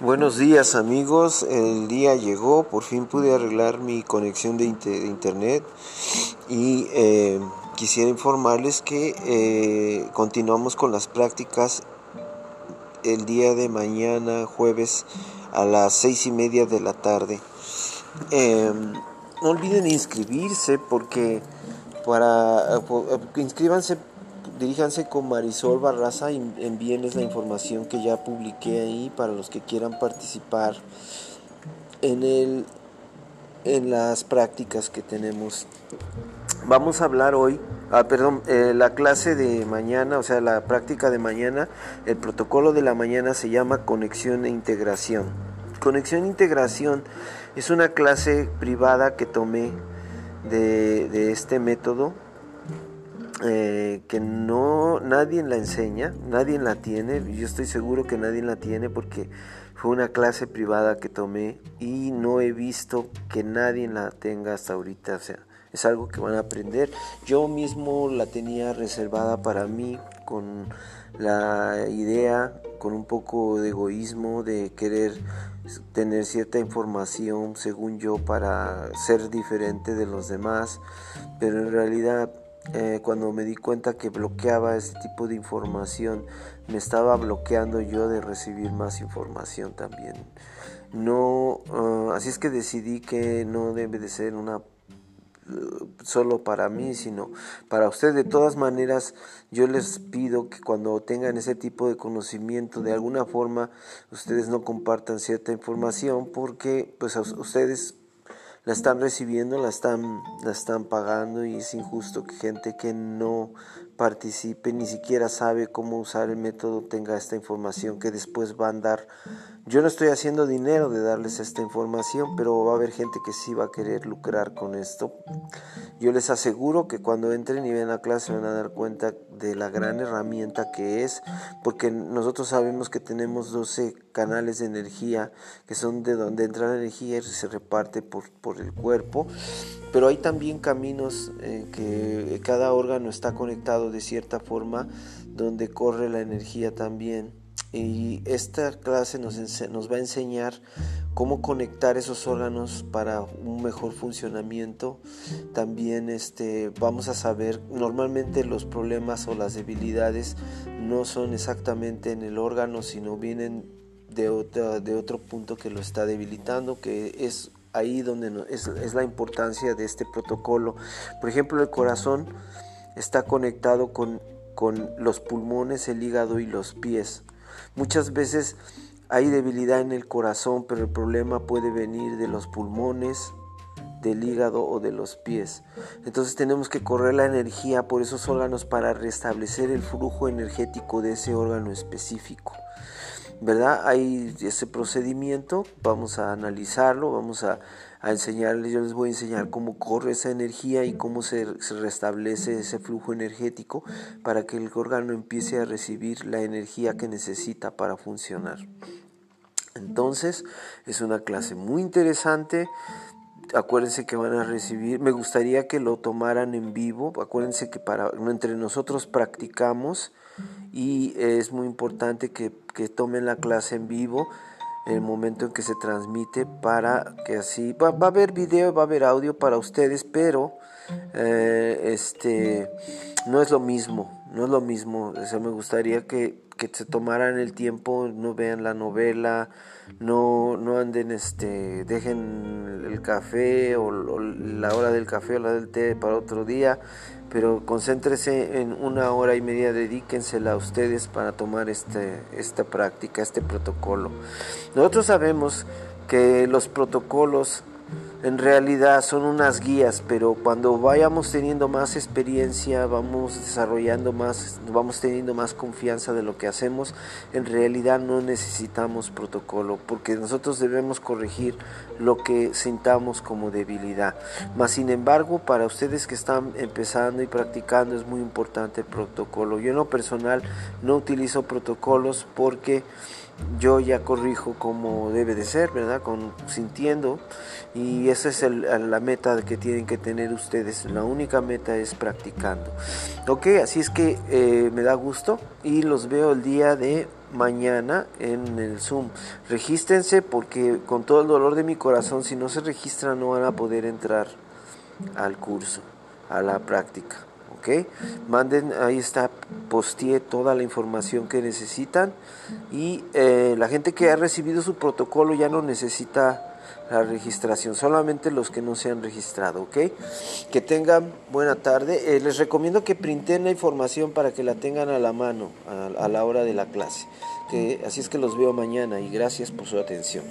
Buenos días amigos, el día llegó, por fin pude arreglar mi conexión de, internet. Y eh, quisiera informarles que eh, continuamos con las prácticas el día de mañana, jueves, a las seis y media de la tarde. Em, no olviden inscribirse porque para eh, inscríbanse diríjanse con Marisol Barraza y envíenles la información que ya publiqué ahí para los que quieran participar en el en las prácticas que tenemos. Vamos a hablar hoy, ah, perdón, eh, la clase de mañana, o sea, la práctica de mañana, el protocolo de la mañana se llama conexión e integración. Conexión e integración es una clase privada que tomé de, de este método eh, que no nadie la enseña, nadie la tiene, yo estoy seguro que nadie la tiene porque fue una clase privada que tomé y no he visto que nadie la tenga hasta ahorita, o sea, es algo que van a aprender. Yo mismo la tenía reservada para mí con la idea, con un poco de egoísmo, de querer tener cierta información, según yo, para ser diferente de los demás, pero en realidad eh, cuando me di cuenta que bloqueaba ese tipo de información, me estaba bloqueando yo de recibir más información también. No, ah, así es que decidí que no debe de ser una solo para mí, sino para usted. De todas maneras, yo les pido que cuando tengan ese tipo de conocimiento, de alguna forma, ustedes no compartan cierta información porque pues ustedes la están recibiendo, la están, la están pagando y es injusto que gente que no participe ni siquiera sabe cómo usar el método tenga esta información que después va a andar. Yo no estoy haciendo dinero de darles esta información, pero va a haber gente que sí va a querer lucrar con esto. Yo les aseguro que cuando entren y vean la clase van a dar cuenta de la gran herramienta que es, porque nosotros sabemos que tenemos 12 canales de energía que son de donde entra la energía y se reparte por, por el cuerpo, pero hay también caminos en que cada órgano está conectado de cierta forma donde corre la energía también y esta clase nos, nos, va a enseñar cómo conectar esos órganos para un mejor funcionamiento. También este, vamos a saber, normalmente los problemas o las debilidades no son exactamente en el órgano, sino vienen de, otra, de otro punto que lo está debilitando, que es ahí donde es, la importancia de este protocolo. Por ejemplo, el corazón está conectado con, con los pulmones, el hígado y los pies. Muchas veces hay debilidad en el corazón, pero el problema puede venir de los pulmones, del hígado o de los pies. Entonces tenemos que correr la energía por esos órganos para restablecer el flujo energético de ese órgano específico. ¿Verdad? Hay ese procedimiento, vamos a analizarlo, vamos a enseñarles, yo les voy a enseñar cómo corre esa energía y cómo se, restablece ese flujo energético para que el órgano empiece a recibir la energía que necesita para funcionar. Entonces, es una clase muy interesante. Acuérdense que van a recibir, me gustaría que lo tomaran en vivo. Acuérdense que para entre nosotros practicamos y es muy importante que, que tomen la clase en vivo el momento en que se transmite para que así va, a haber video va a haber audio para ustedes pero eh, este no es lo mismo no es lo mismo. O me gustaría que, que, se tomaran el tiempo no vean la novela no no anden este dejen el café o la hora del café o la del té para otro día pero concéntrese en una hora y media, dedíquensela a ustedes para tomar este, esta práctica, este protocolo. Nosotros sabemos que los protocolos en realidad son unas guías, pero cuando vayamos teniendo más experiencia, vamos desarrollando más, vamos teniendo más confianza de lo que hacemos, en realidad no necesitamos protocolo, porque nosotros debemos corregir lo que sintamos como debilidad. Mas sin embargo, para ustedes que están empezando y practicando es muy importante el protocolo. Yo en lo personal no utilizo protocolos porque yo ya corrijo como debe de ser, ¿verdad? Con sintiendo y esa es la meta que tienen que tener ustedes. La única meta es practicando. Ok, así es que eh, me da gusto y los veo el día de mañana en el Zoom. Regístrense porque con todo el dolor de mi corazón, si no se registran no van a poder entrar al curso, a la práctica. Manden, ahí está, posteé toda la información que necesitan y eh, la gente que ha recibido su protocolo ya no necesita la registración, solamente los que no se han registrado, ¿ok? Que tengan buena tarde. Eh, les recomiendo que printen la información para que la tengan a la mano a, a la hora de la clase. Que, así es que los veo mañana y gracias por su atención.